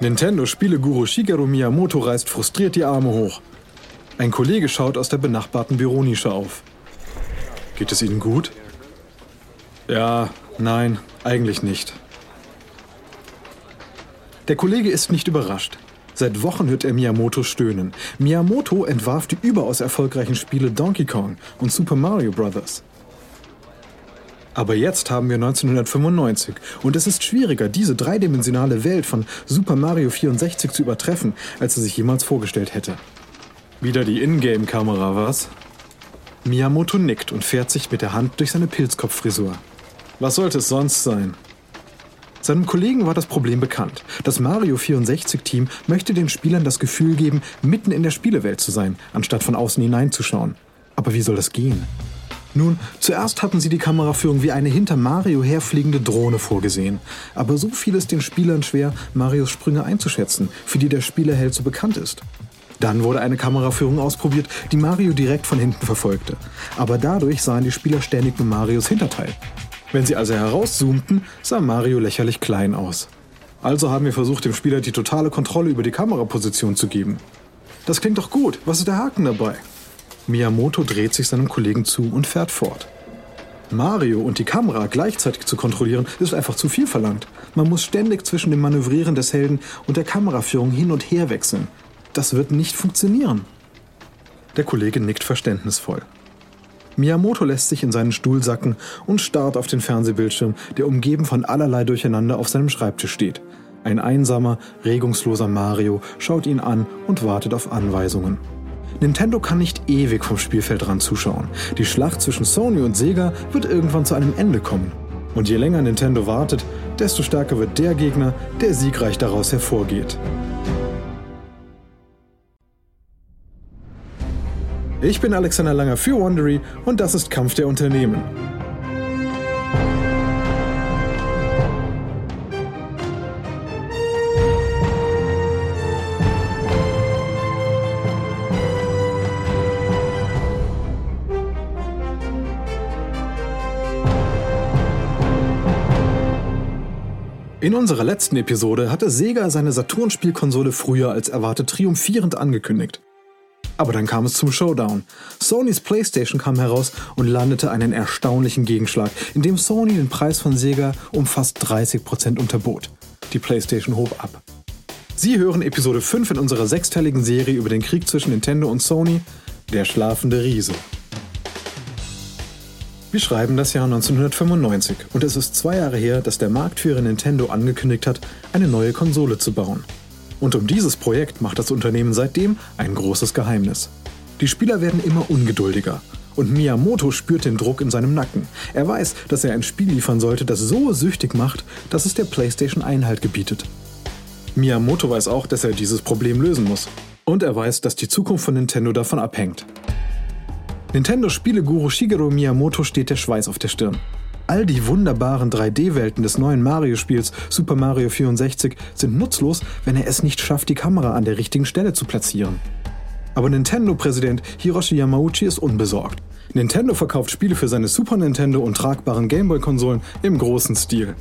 Nintendo-Spieleguru Shigeru Miyamoto reißt frustriert die Arme hoch. Ein Kollege schaut aus der benachbarten Büronische auf. Geht es Ihnen gut? Ja, nein, eigentlich nicht. Der Kollege ist nicht überrascht. Seit Wochen hört er Miyamoto stöhnen. Miyamoto entwarf die überaus erfolgreichen Spiele Donkey Kong und Super Mario Bros. Aber jetzt haben wir 1995 und es ist schwieriger, diese dreidimensionale Welt von Super Mario 64 zu übertreffen, als er sich jemals vorgestellt hätte. Wieder die Ingame-Kamera, was? Miyamoto nickt und fährt sich mit der Hand durch seine Pilzkopffrisur. Was sollte es sonst sein? Seinem Kollegen war das Problem bekannt. Das Mario 64-Team möchte den Spielern das Gefühl geben, mitten in der Spielewelt zu sein, anstatt von außen hineinzuschauen. Aber wie soll das gehen? Nun, zuerst hatten sie die Kameraführung wie eine hinter Mario herfliegende Drohne vorgesehen. Aber so fiel es den Spielern schwer, Marios Sprünge einzuschätzen, für die der Spielerheld so bekannt ist. Dann wurde eine Kameraführung ausprobiert, die Mario direkt von hinten verfolgte. Aber dadurch sahen die Spieler ständig nur Marios Hinterteil. Wenn sie also herauszoomten, sah Mario lächerlich klein aus. Also haben wir versucht, dem Spieler die totale Kontrolle über die Kameraposition zu geben. Das klingt doch gut. Was ist der Haken dabei? Miyamoto dreht sich seinem Kollegen zu und fährt fort. Mario und die Kamera gleichzeitig zu kontrollieren, ist einfach zu viel verlangt. Man muss ständig zwischen dem Manövrieren des Helden und der Kameraführung hin und her wechseln. Das wird nicht funktionieren. Der Kollege nickt verständnisvoll. Miyamoto lässt sich in seinen Stuhl sacken und starrt auf den Fernsehbildschirm, der umgeben von allerlei Durcheinander auf seinem Schreibtisch steht. Ein einsamer, regungsloser Mario schaut ihn an und wartet auf Anweisungen. Nintendo kann nicht ewig vom Spielfeldrand zuschauen. Die Schlacht zwischen Sony und Sega wird irgendwann zu einem Ende kommen. Und je länger Nintendo wartet, desto stärker wird der Gegner, der siegreich daraus hervorgeht. Ich bin Alexander Langer für Wondery und das ist Kampf der Unternehmen. In unserer letzten Episode hatte Sega seine Saturn-Spielkonsole früher als erwartet triumphierend angekündigt. Aber dann kam es zum Showdown. Sonys PlayStation kam heraus und landete einen erstaunlichen Gegenschlag, indem Sony den Preis von Sega um fast 30% unterbot. Die PlayStation hob ab. Sie hören Episode 5 in unserer sechsteiligen Serie über den Krieg zwischen Nintendo und Sony, Der schlafende Riese. Wir schreiben das Jahr 1995 und es ist zwei Jahre her, dass der Marktführer Nintendo angekündigt hat, eine neue Konsole zu bauen. Und um dieses Projekt macht das Unternehmen seitdem ein großes Geheimnis. Die Spieler werden immer ungeduldiger. Und Miyamoto spürt den Druck in seinem Nacken. Er weiß, dass er ein Spiel liefern sollte, das so süchtig macht, dass es der PlayStation Einhalt gebietet. Miyamoto weiß auch, dass er dieses Problem lösen muss. Und er weiß, dass die Zukunft von Nintendo davon abhängt. Nintendo-Spieleguru Shigeru Miyamoto steht der Schweiß auf der Stirn. All die wunderbaren 3D-Welten des neuen Mario-Spiels Super Mario 64 sind nutzlos, wenn er es nicht schafft, die Kamera an der richtigen Stelle zu platzieren. Aber Nintendo-Präsident Hiroshi Yamauchi ist unbesorgt. Nintendo verkauft Spiele für seine Super Nintendo und tragbaren Gameboy-Konsolen im großen Stil.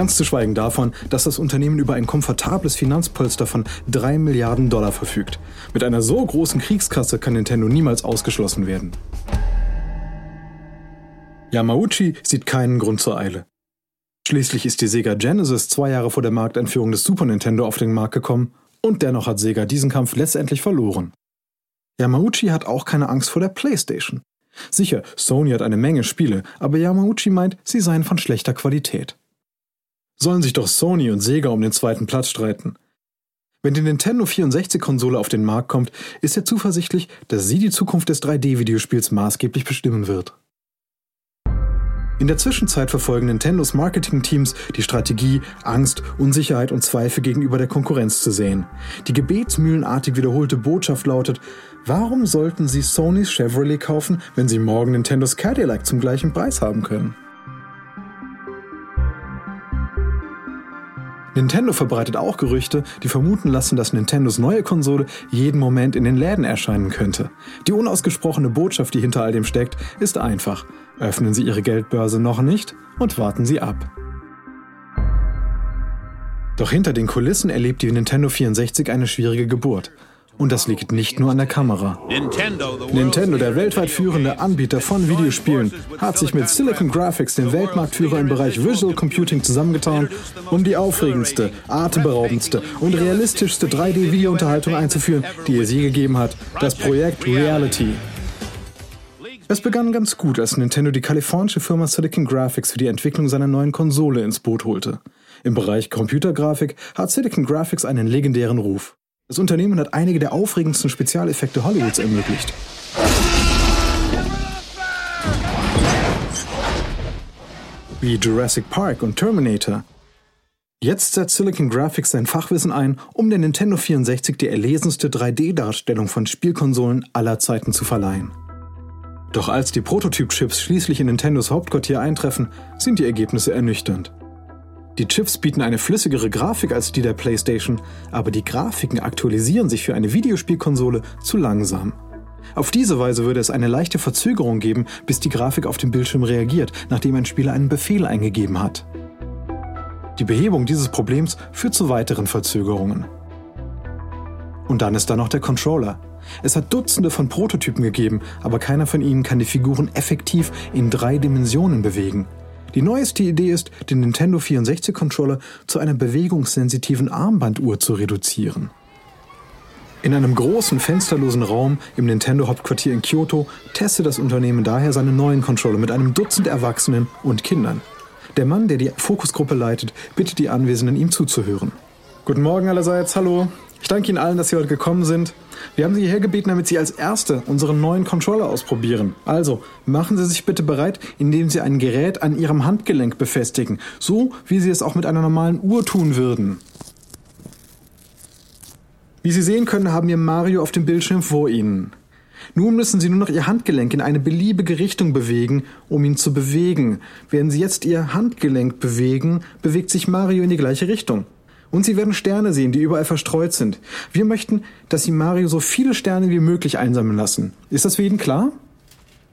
Ganz zu schweigen davon, dass das Unternehmen über ein komfortables Finanzpolster von 3 Milliarden Dollar verfügt. Mit einer so großen Kriegskasse kann Nintendo niemals ausgeschlossen werden. Yamauchi sieht keinen Grund zur Eile. Schließlich ist die Sega Genesis zwei Jahre vor der Markteinführung des Super Nintendo auf den Markt gekommen und dennoch hat Sega diesen Kampf letztendlich verloren. Yamauchi hat auch keine Angst vor der PlayStation. Sicher, Sony hat eine Menge Spiele, aber Yamauchi meint, sie seien von schlechter Qualität sollen sich doch Sony und Sega um den zweiten Platz streiten. Wenn die Nintendo 64-Konsole auf den Markt kommt, ist er zuversichtlich, dass sie die Zukunft des 3D-Videospiels maßgeblich bestimmen wird. In der Zwischenzeit verfolgen Nintendos Marketing-Teams die Strategie, Angst, Unsicherheit und Zweifel gegenüber der Konkurrenz zu sehen. Die gebetsmühlenartig wiederholte Botschaft lautet, warum sollten sie Sonys Chevrolet kaufen, wenn sie morgen Nintendos Cadillac zum gleichen Preis haben können? Nintendo verbreitet auch Gerüchte, die vermuten lassen, dass Nintendos neue Konsole jeden Moment in den Läden erscheinen könnte. Die unausgesprochene Botschaft, die hinter all dem steckt, ist einfach. Öffnen Sie Ihre Geldbörse noch nicht und warten Sie ab. Doch hinter den Kulissen erlebt die Nintendo 64 eine schwierige Geburt. Und das liegt nicht nur an der Kamera. Nintendo, der weltweit führende Anbieter von Videospielen, hat sich mit Silicon Graphics, dem Weltmarktführer im Bereich Visual Computing, zusammengetan, um die aufregendste, atemberaubendste und realistischste 3D-Videounterhaltung einzuführen, die es je gegeben hat, das Projekt Reality. Es begann ganz gut, als Nintendo die kalifornische Firma Silicon Graphics für die Entwicklung seiner neuen Konsole ins Boot holte. Im Bereich Computergrafik hat Silicon Graphics einen legendären Ruf. Das Unternehmen hat einige der aufregendsten Spezialeffekte Hollywoods ermöglicht. Wie Jurassic Park und Terminator. Jetzt setzt Silicon Graphics sein Fachwissen ein, um der Nintendo 64 die erlesenste 3D-Darstellung von Spielkonsolen aller Zeiten zu verleihen. Doch als die Prototyp-Chips schließlich in Nintendos Hauptquartier eintreffen, sind die Ergebnisse ernüchternd. Die Chips bieten eine flüssigere Grafik als die der PlayStation, aber die Grafiken aktualisieren sich für eine Videospielkonsole zu langsam. Auf diese Weise würde es eine leichte Verzögerung geben, bis die Grafik auf dem Bildschirm reagiert, nachdem ein Spieler einen Befehl eingegeben hat. Die Behebung dieses Problems führt zu weiteren Verzögerungen. Und dann ist da noch der Controller. Es hat Dutzende von Prototypen gegeben, aber keiner von ihnen kann die Figuren effektiv in drei Dimensionen bewegen. Die neueste Idee ist, den Nintendo 64 Controller zu einer bewegungssensitiven Armbanduhr zu reduzieren. In einem großen fensterlosen Raum im Nintendo Hauptquartier in Kyoto testet das Unternehmen daher seine neuen Controller mit einem Dutzend Erwachsenen und Kindern. Der Mann, der die Fokusgruppe leitet, bittet die Anwesenden, ihm zuzuhören. Guten Morgen allerseits, hallo. Ich danke Ihnen allen, dass Sie heute gekommen sind. Wir haben Sie hierher gebeten, damit Sie als Erste unseren neuen Controller ausprobieren. Also, machen Sie sich bitte bereit, indem Sie ein Gerät an Ihrem Handgelenk befestigen, so wie Sie es auch mit einer normalen Uhr tun würden. Wie Sie sehen können, haben wir Mario auf dem Bildschirm vor Ihnen. Nun müssen Sie nur noch Ihr Handgelenk in eine beliebige Richtung bewegen, um ihn zu bewegen. Während Sie jetzt Ihr Handgelenk bewegen, bewegt sich Mario in die gleiche Richtung. Und Sie werden Sterne sehen, die überall verstreut sind. Wir möchten, dass Sie Mario so viele Sterne wie möglich einsammeln lassen. Ist das für jeden klar?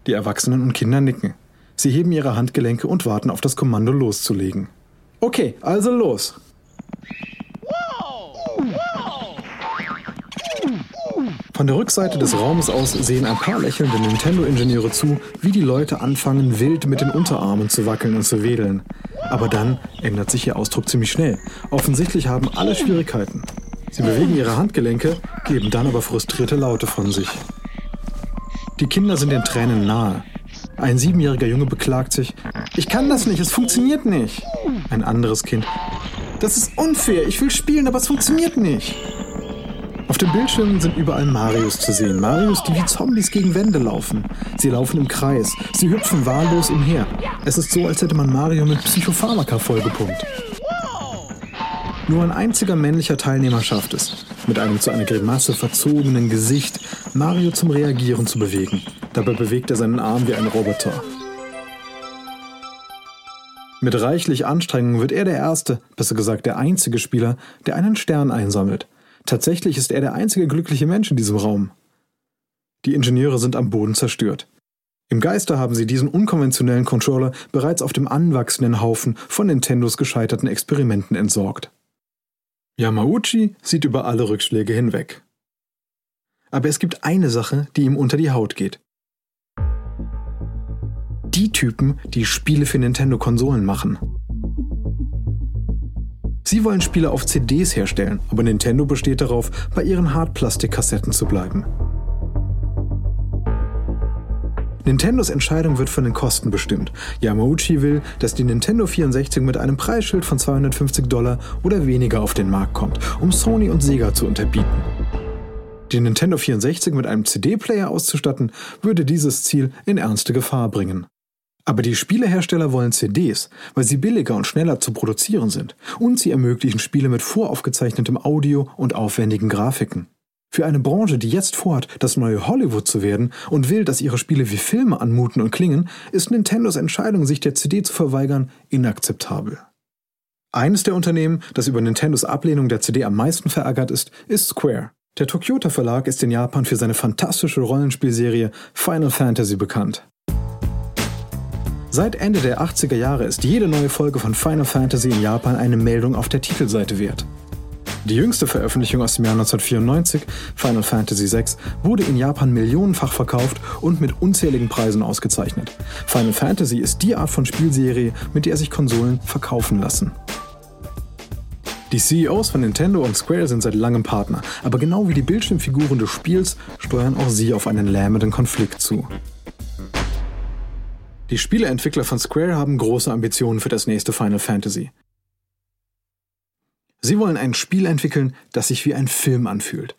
Die Erwachsenen und Kinder nicken. Sie heben ihre Handgelenke und warten auf das Kommando loszulegen. Okay, also los. Von der Rückseite des Raumes aus sehen ein paar lächelnde Nintendo-Ingenieure zu, wie die Leute anfangen, wild mit den Unterarmen zu wackeln und zu wedeln. Aber dann ändert sich ihr Ausdruck ziemlich schnell. Offensichtlich haben alle Schwierigkeiten. Sie bewegen ihre Handgelenke, geben dann aber frustrierte Laute von sich. Die Kinder sind den Tränen nahe. Ein siebenjähriger Junge beklagt sich, ich kann das nicht, es funktioniert nicht. Ein anderes Kind, das ist unfair, ich will spielen, aber es funktioniert nicht. Auf den Bildschirmen sind überall Marios zu sehen. Marios, die wie Zombies gegen Wände laufen. Sie laufen im Kreis. Sie hüpfen wahllos umher. Es ist so, als hätte man Mario mit Psychopharmaka vollgepumpt. Nur ein einziger männlicher Teilnehmer schafft es, mit einem zu einer Grimasse verzogenen Gesicht Mario zum Reagieren zu bewegen. Dabei bewegt er seinen Arm wie ein Roboter. Mit reichlich Anstrengung wird er der erste, besser gesagt der einzige Spieler, der einen Stern einsammelt. Tatsächlich ist er der einzige glückliche Mensch in diesem Raum. Die Ingenieure sind am Boden zerstört. Im Geiste haben sie diesen unkonventionellen Controller bereits auf dem anwachsenden Haufen von Nintendos gescheiterten Experimenten entsorgt. Yamauchi sieht über alle Rückschläge hinweg. Aber es gibt eine Sache, die ihm unter die Haut geht. Die Typen, die Spiele für Nintendo-Konsolen machen. Sie wollen Spiele auf CDs herstellen, aber Nintendo besteht darauf, bei ihren Hartplastikkassetten zu bleiben. Nintendos Entscheidung wird von den Kosten bestimmt. Yamauchi will, dass die Nintendo 64 mit einem Preisschild von 250 Dollar oder weniger auf den Markt kommt, um Sony und Sega zu unterbieten. Die Nintendo 64 mit einem CD-Player auszustatten, würde dieses Ziel in ernste Gefahr bringen. Aber die Spielehersteller wollen CDs, weil sie billiger und schneller zu produzieren sind. Und sie ermöglichen Spiele mit voraufgezeichnetem Audio und aufwendigen Grafiken. Für eine Branche, die jetzt vorhat, das neue Hollywood zu werden und will, dass ihre Spiele wie Filme anmuten und klingen, ist Nintendos Entscheidung, sich der CD zu verweigern, inakzeptabel. Eines der Unternehmen, das über Nintendos Ablehnung der CD am meisten verärgert ist, ist Square. Der Tokyota Verlag ist in Japan für seine fantastische Rollenspielserie Final Fantasy bekannt. Seit Ende der 80er Jahre ist jede neue Folge von Final Fantasy in Japan eine Meldung auf der Titelseite wert. Die jüngste Veröffentlichung aus dem Jahr 1994, Final Fantasy VI, wurde in Japan millionenfach verkauft und mit unzähligen Preisen ausgezeichnet. Final Fantasy ist die Art von Spielserie, mit der sich Konsolen verkaufen lassen. Die CEOs von Nintendo und Square sind seit langem Partner, aber genau wie die Bildschirmfiguren des Spiels steuern auch sie auf einen lähmenden Konflikt zu. Die Spieleentwickler von Square haben große Ambitionen für das nächste Final Fantasy. Sie wollen ein Spiel entwickeln, das sich wie ein Film anfühlt.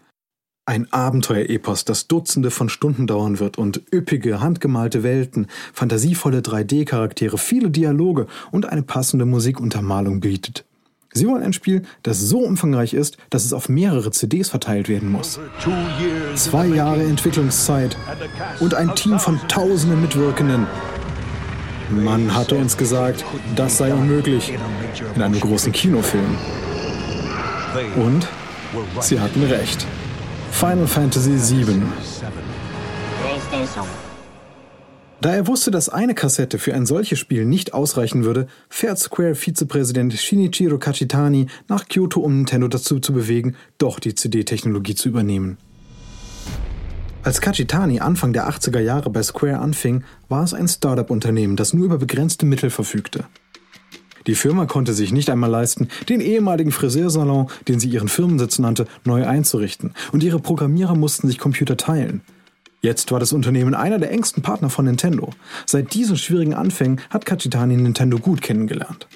Ein Abenteuerepos, das Dutzende von Stunden dauern wird und üppige, handgemalte Welten, fantasievolle 3D-Charaktere, viele Dialoge und eine passende Musikuntermalung bietet. Sie wollen ein Spiel, das so umfangreich ist, dass es auf mehrere CDs verteilt werden muss. Zwei Jahre Entwicklungszeit und ein Team von tausenden Mitwirkenden. Man hatte uns gesagt, das sei unmöglich in einem großen Kinofilm. Und sie hatten recht. Final Fantasy VII. Da er wusste, dass eine Kassette für ein solches Spiel nicht ausreichen würde, fährt Square-Vizepräsident Shinichiro Kachitani nach Kyoto, um Nintendo dazu zu bewegen, doch die CD-Technologie zu übernehmen. Als Kachitani Anfang der 80er Jahre bei Square anfing, war es ein Startup-Unternehmen, das nur über begrenzte Mittel verfügte. Die Firma konnte sich nicht einmal leisten, den ehemaligen Friseursalon, den sie ihren Firmensitz nannte, neu einzurichten, und ihre Programmierer mussten sich Computer teilen. Jetzt war das Unternehmen einer der engsten Partner von Nintendo. Seit diesen schwierigen Anfängen hat Kachitani Nintendo gut kennengelernt.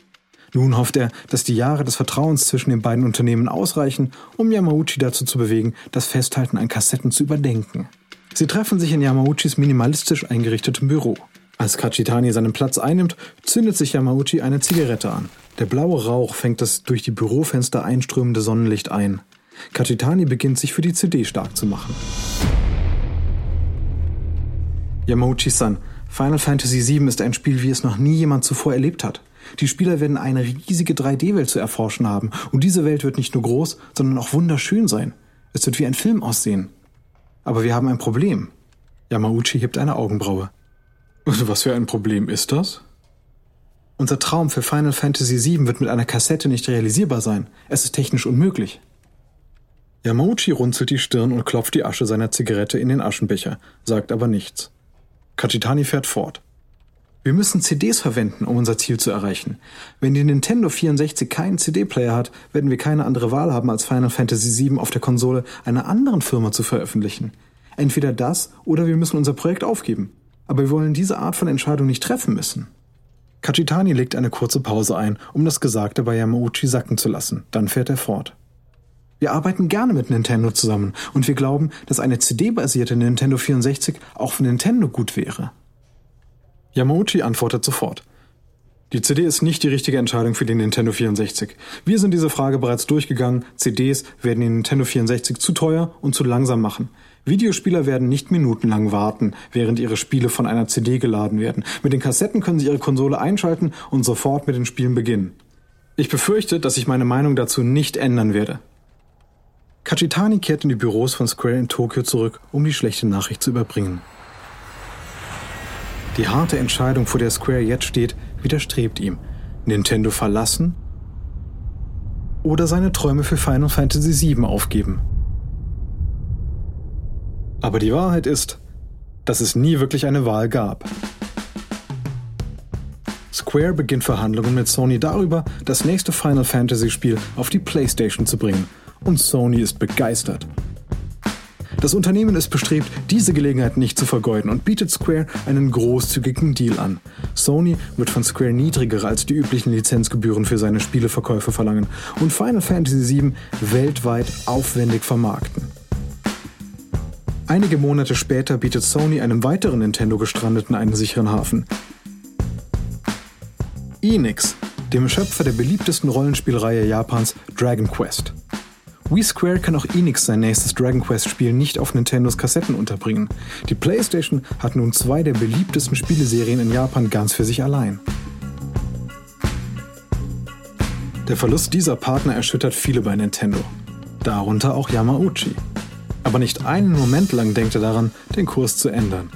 Nun hofft er, dass die Jahre des Vertrauens zwischen den beiden Unternehmen ausreichen, um Yamauchi dazu zu bewegen, das Festhalten an Kassetten zu überdenken. Sie treffen sich in Yamauchis minimalistisch eingerichtetem Büro. Als Kachitani seinen Platz einnimmt, zündet sich Yamauchi eine Zigarette an. Der blaue Rauch fängt das durch die Bürofenster einströmende Sonnenlicht ein. Kachitani beginnt sich für die CD stark zu machen. Yamauchi-san, Final Fantasy VII ist ein Spiel, wie es noch nie jemand zuvor erlebt hat. Die Spieler werden eine riesige 3D-Welt zu erforschen haben und diese Welt wird nicht nur groß, sondern auch wunderschön sein. Es wird wie ein Film aussehen. Aber wir haben ein Problem. Yamauchi hebt eine Augenbraue. Was für ein Problem ist das? Unser Traum für Final Fantasy VII wird mit einer Kassette nicht realisierbar sein. Es ist technisch unmöglich. Yamauchi runzelt die Stirn und klopft die Asche seiner Zigarette in den Aschenbecher, sagt aber nichts. Kachitani fährt fort. Wir müssen CDs verwenden, um unser Ziel zu erreichen. Wenn die Nintendo 64 keinen CD-Player hat, werden wir keine andere Wahl haben, als Final Fantasy VII auf der Konsole einer anderen Firma zu veröffentlichen. Entweder das oder wir müssen unser Projekt aufgeben. Aber wir wollen diese Art von Entscheidung nicht treffen müssen. Kachitani legt eine kurze Pause ein, um das Gesagte bei Yamauchi sacken zu lassen. Dann fährt er fort. Wir arbeiten gerne mit Nintendo zusammen und wir glauben, dass eine CD-basierte Nintendo 64 auch für Nintendo gut wäre. Yamauchi antwortet sofort. Die CD ist nicht die richtige Entscheidung für den Nintendo 64. Wir sind diese Frage bereits durchgegangen. CDs werden den Nintendo 64 zu teuer und zu langsam machen. Videospieler werden nicht minutenlang warten, während ihre Spiele von einer CD geladen werden. Mit den Kassetten können sie ihre Konsole einschalten und sofort mit den Spielen beginnen. Ich befürchte, dass ich meine Meinung dazu nicht ändern werde. Kachitani kehrt in die Büros von Square in Tokio zurück, um die schlechte Nachricht zu überbringen. Die harte Entscheidung, vor der Square jetzt steht, widerstrebt ihm. Nintendo verlassen oder seine Träume für Final Fantasy VII aufgeben. Aber die Wahrheit ist, dass es nie wirklich eine Wahl gab. Square beginnt Verhandlungen mit Sony darüber, das nächste Final Fantasy Spiel auf die PlayStation zu bringen und Sony ist begeistert. Das Unternehmen ist bestrebt, diese Gelegenheit nicht zu vergeuden und bietet Square einen großzügigen Deal an. Sony wird von Square niedrigere als die üblichen Lizenzgebühren für seine Spieleverkäufe verlangen und Final Fantasy VII weltweit aufwendig vermarkten. Einige Monate später bietet Sony einem weiteren Nintendo-Gestrandeten einen sicheren Hafen. Enix, dem Schöpfer der beliebtesten Rollenspielreihe Japans Dragon Quest. Wii Square kann auch Enix sein nächstes Dragon Quest Spiel nicht auf Nintendos Kassetten unterbringen. Die PlayStation hat nun zwei der beliebtesten Spieleserien in Japan ganz für sich allein. Der Verlust dieser Partner erschüttert viele bei Nintendo. Darunter auch Yamauchi. Aber nicht einen Moment lang denkt er daran, den Kurs zu ändern.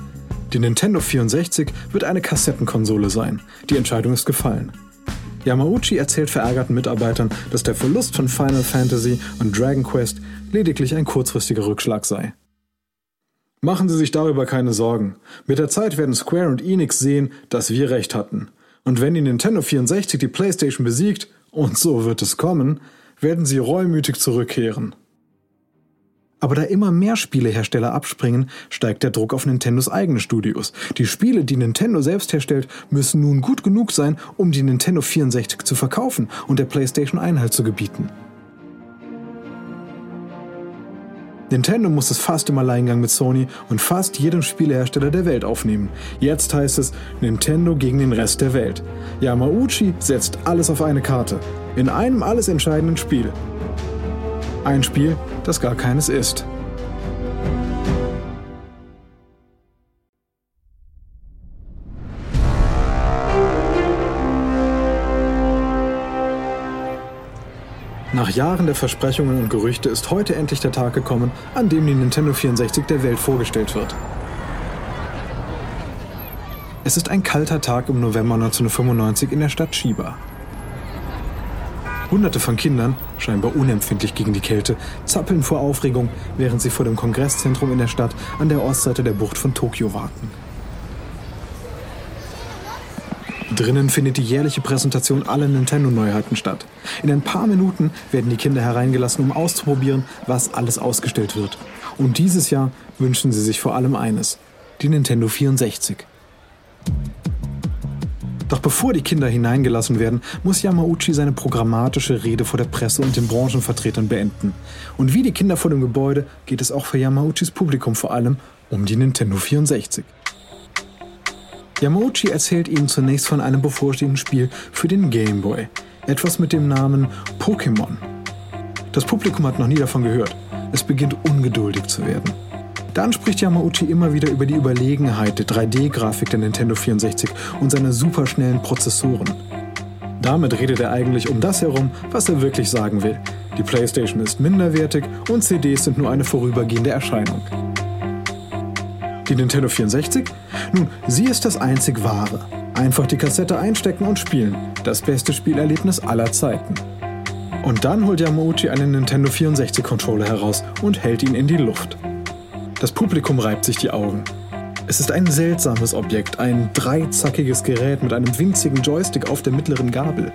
Die Nintendo 64 wird eine Kassettenkonsole sein. Die Entscheidung ist gefallen. Yamauchi erzählt verärgerten Mitarbeitern, dass der Verlust von Final Fantasy und Dragon Quest lediglich ein kurzfristiger Rückschlag sei. Machen Sie sich darüber keine Sorgen. Mit der Zeit werden Square und Enix sehen, dass wir recht hatten. Und wenn die Nintendo 64 die PlayStation besiegt, und so wird es kommen, werden sie reumütig zurückkehren. Aber da immer mehr Spielehersteller abspringen, steigt der Druck auf Nintendos eigene Studios. Die Spiele, die Nintendo selbst herstellt, müssen nun gut genug sein, um die Nintendo 64 zu verkaufen und der PlayStation Einhalt zu gebieten. Nintendo muss es fast im Alleingang mit Sony und fast jedem Spielehersteller der Welt aufnehmen. Jetzt heißt es Nintendo gegen den Rest der Welt. Yamauchi setzt alles auf eine Karte. In einem alles entscheidenden Spiel. Ein Spiel, das gar keines ist. Nach Jahren der Versprechungen und Gerüchte ist heute endlich der Tag gekommen, an dem die Nintendo 64 der Welt vorgestellt wird. Es ist ein kalter Tag im November 1995 in der Stadt Shiba. Hunderte von Kindern, scheinbar unempfindlich gegen die Kälte, zappeln vor Aufregung, während sie vor dem Kongresszentrum in der Stadt an der Ostseite der Bucht von Tokio warten. Drinnen findet die jährliche Präsentation aller Nintendo-Neuheiten statt. In ein paar Minuten werden die Kinder hereingelassen, um auszuprobieren, was alles ausgestellt wird. Und dieses Jahr wünschen sie sich vor allem eines: die Nintendo 64. Doch bevor die Kinder hineingelassen werden, muss Yamauchi seine programmatische Rede vor der Presse und den Branchenvertretern beenden. Und wie die Kinder vor dem Gebäude geht es auch für Yamauchis Publikum vor allem um die Nintendo 64. Yamauchi erzählt ihnen zunächst von einem bevorstehenden Spiel für den Game Boy. Etwas mit dem Namen Pokémon. Das Publikum hat noch nie davon gehört. Es beginnt ungeduldig zu werden. Dann spricht Yamauchi immer wieder über die Überlegenheit der 3D-Grafik der Nintendo 64 und seine superschnellen Prozessoren. Damit redet er eigentlich um das herum, was er wirklich sagen will. Die PlayStation ist minderwertig und CDs sind nur eine vorübergehende Erscheinung. Die Nintendo 64? Nun, sie ist das einzig wahre. Einfach die Kassette einstecken und spielen. Das beste Spielerlebnis aller Zeiten. Und dann holt Yamauchi einen Nintendo 64 Controller heraus und hält ihn in die Luft. Das Publikum reibt sich die Augen. Es ist ein seltsames Objekt, ein dreizackiges Gerät mit einem winzigen Joystick auf der mittleren Gabel.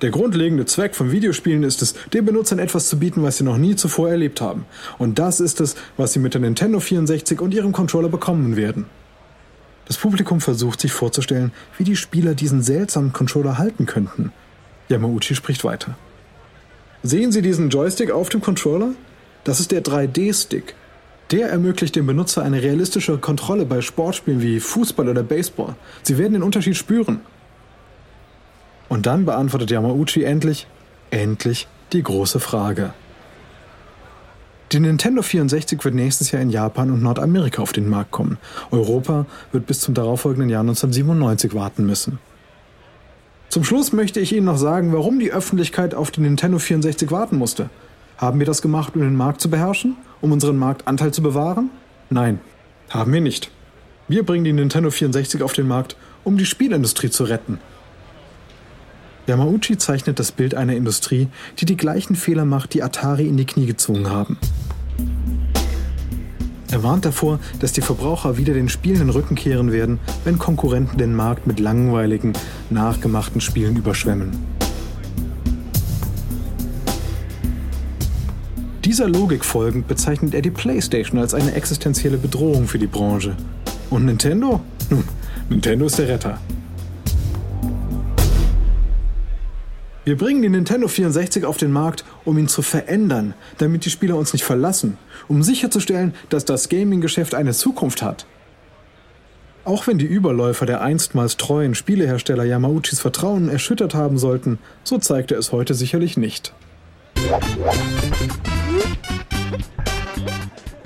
Der grundlegende Zweck von Videospielen ist es, den Benutzern etwas zu bieten, was sie noch nie zuvor erlebt haben. Und das ist es, was sie mit der Nintendo 64 und ihrem Controller bekommen werden. Das Publikum versucht sich vorzustellen, wie die Spieler diesen seltsamen Controller halten könnten. Yamauchi spricht weiter. Sehen Sie diesen Joystick auf dem Controller? Das ist der 3D-Stick. Der ermöglicht dem Benutzer eine realistische Kontrolle bei Sportspielen wie Fußball oder Baseball. Sie werden den Unterschied spüren. Und dann beantwortet Yamauchi endlich, endlich die große Frage. Die Nintendo 64 wird nächstes Jahr in Japan und Nordamerika auf den Markt kommen. Europa wird bis zum darauffolgenden Jahr 1997 warten müssen. Zum Schluss möchte ich Ihnen noch sagen, warum die Öffentlichkeit auf die Nintendo 64 warten musste. Haben wir das gemacht, um den Markt zu beherrschen? Um unseren Marktanteil zu bewahren? Nein, haben wir nicht. Wir bringen die Nintendo 64 auf den Markt, um die Spielindustrie zu retten. Yamauchi zeichnet das Bild einer Industrie, die die gleichen Fehler macht, die Atari in die Knie gezwungen haben. Er warnt davor, dass die Verbraucher wieder den Spielen den Rücken kehren werden, wenn Konkurrenten den Markt mit langweiligen, nachgemachten Spielen überschwemmen. Dieser Logik folgend bezeichnet er die PlayStation als eine existenzielle Bedrohung für die Branche. Und Nintendo? Nun, Nintendo ist der Retter. Wir bringen die Nintendo 64 auf den Markt, um ihn zu verändern, damit die Spieler uns nicht verlassen, um sicherzustellen, dass das Gaming-Geschäft eine Zukunft hat. Auch wenn die Überläufer der einstmals treuen Spielehersteller Yamauchis Vertrauen erschüttert haben sollten, so zeigt er es heute sicherlich nicht.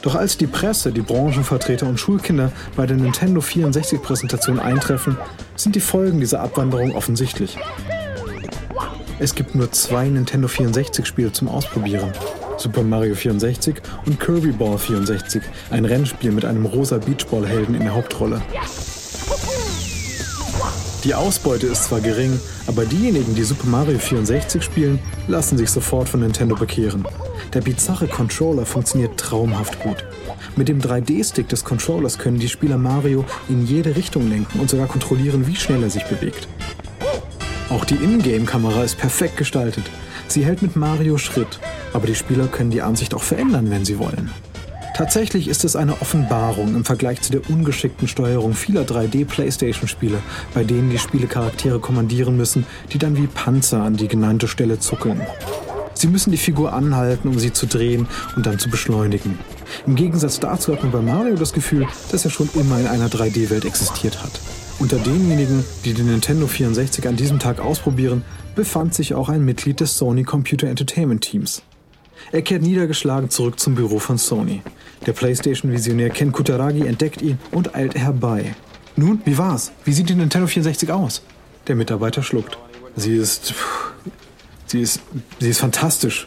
Doch als die Presse, die Branchenvertreter und Schulkinder bei der Nintendo 64-Präsentation eintreffen, sind die Folgen dieser Abwanderung offensichtlich. Es gibt nur zwei Nintendo 64-Spiele zum Ausprobieren. Super Mario 64 und Kirby Ball 64, ein Rennspiel mit einem rosa Beachball-Helden in der Hauptrolle. Die Ausbeute ist zwar gering, aber diejenigen, die Super Mario 64 spielen, lassen sich sofort von Nintendo bekehren. Der bizarre Controller funktioniert traumhaft gut. Mit dem 3D-Stick des Controllers können die Spieler Mario in jede Richtung lenken und sogar kontrollieren, wie schnell er sich bewegt. Auch die Ingame-Kamera ist perfekt gestaltet. Sie hält mit Mario Schritt, aber die Spieler können die Ansicht auch verändern, wenn sie wollen. Tatsächlich ist es eine Offenbarung im Vergleich zu der ungeschickten Steuerung vieler 3D-Playstation-Spiele, bei denen die Spielecharaktere kommandieren müssen, die dann wie Panzer an die genannte Stelle zuckeln. Sie müssen die Figur anhalten, um sie zu drehen und dann zu beschleunigen. Im Gegensatz dazu hat man bei Mario das Gefühl, dass er schon immer in einer 3D-Welt existiert hat. Unter denjenigen, die den Nintendo 64 an diesem Tag ausprobieren, befand sich auch ein Mitglied des Sony Computer Entertainment Teams. Er kehrt niedergeschlagen zurück zum Büro von Sony. Der PlayStation-Visionär Ken Kutaragi entdeckt ihn und eilt herbei. Nun, wie war's? Wie sieht die Nintendo 64 aus? Der Mitarbeiter schluckt. Sie ist. Sie ist. Sie ist fantastisch.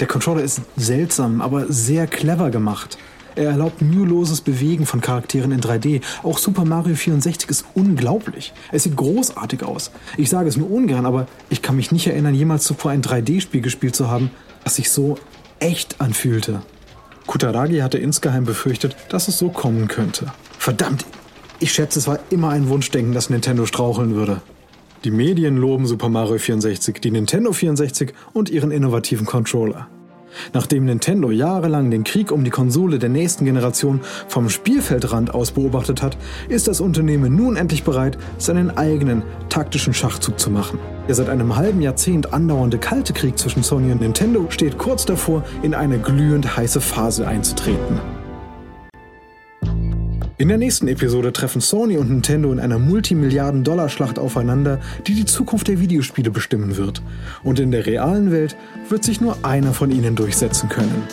Der Controller ist seltsam, aber sehr clever gemacht. Er erlaubt müheloses Bewegen von Charakteren in 3D. Auch Super Mario 64 ist unglaublich. Es sieht großartig aus. Ich sage es nur ungern, aber ich kann mich nicht erinnern, jemals zuvor ein 3D-Spiel gespielt zu haben, das sich so echt anfühlte. Kutaragi hatte insgeheim befürchtet, dass es so kommen könnte. Verdammt, ich schätze, es war immer ein Wunschdenken, dass Nintendo straucheln würde. Die Medien loben Super Mario 64, die Nintendo 64 und ihren innovativen Controller. Nachdem Nintendo jahrelang den Krieg um die Konsole der nächsten Generation vom Spielfeldrand aus beobachtet hat, ist das Unternehmen nun endlich bereit, seinen eigenen taktischen Schachzug zu machen. Der seit einem halben Jahrzehnt andauernde kalte Krieg zwischen Sony und Nintendo steht kurz davor, in eine glühend heiße Phase einzutreten. In der nächsten Episode treffen Sony und Nintendo in einer Multimilliarden-Dollar-Schlacht aufeinander, die die Zukunft der Videospiele bestimmen wird. Und in der realen Welt wird sich nur einer von ihnen durchsetzen können.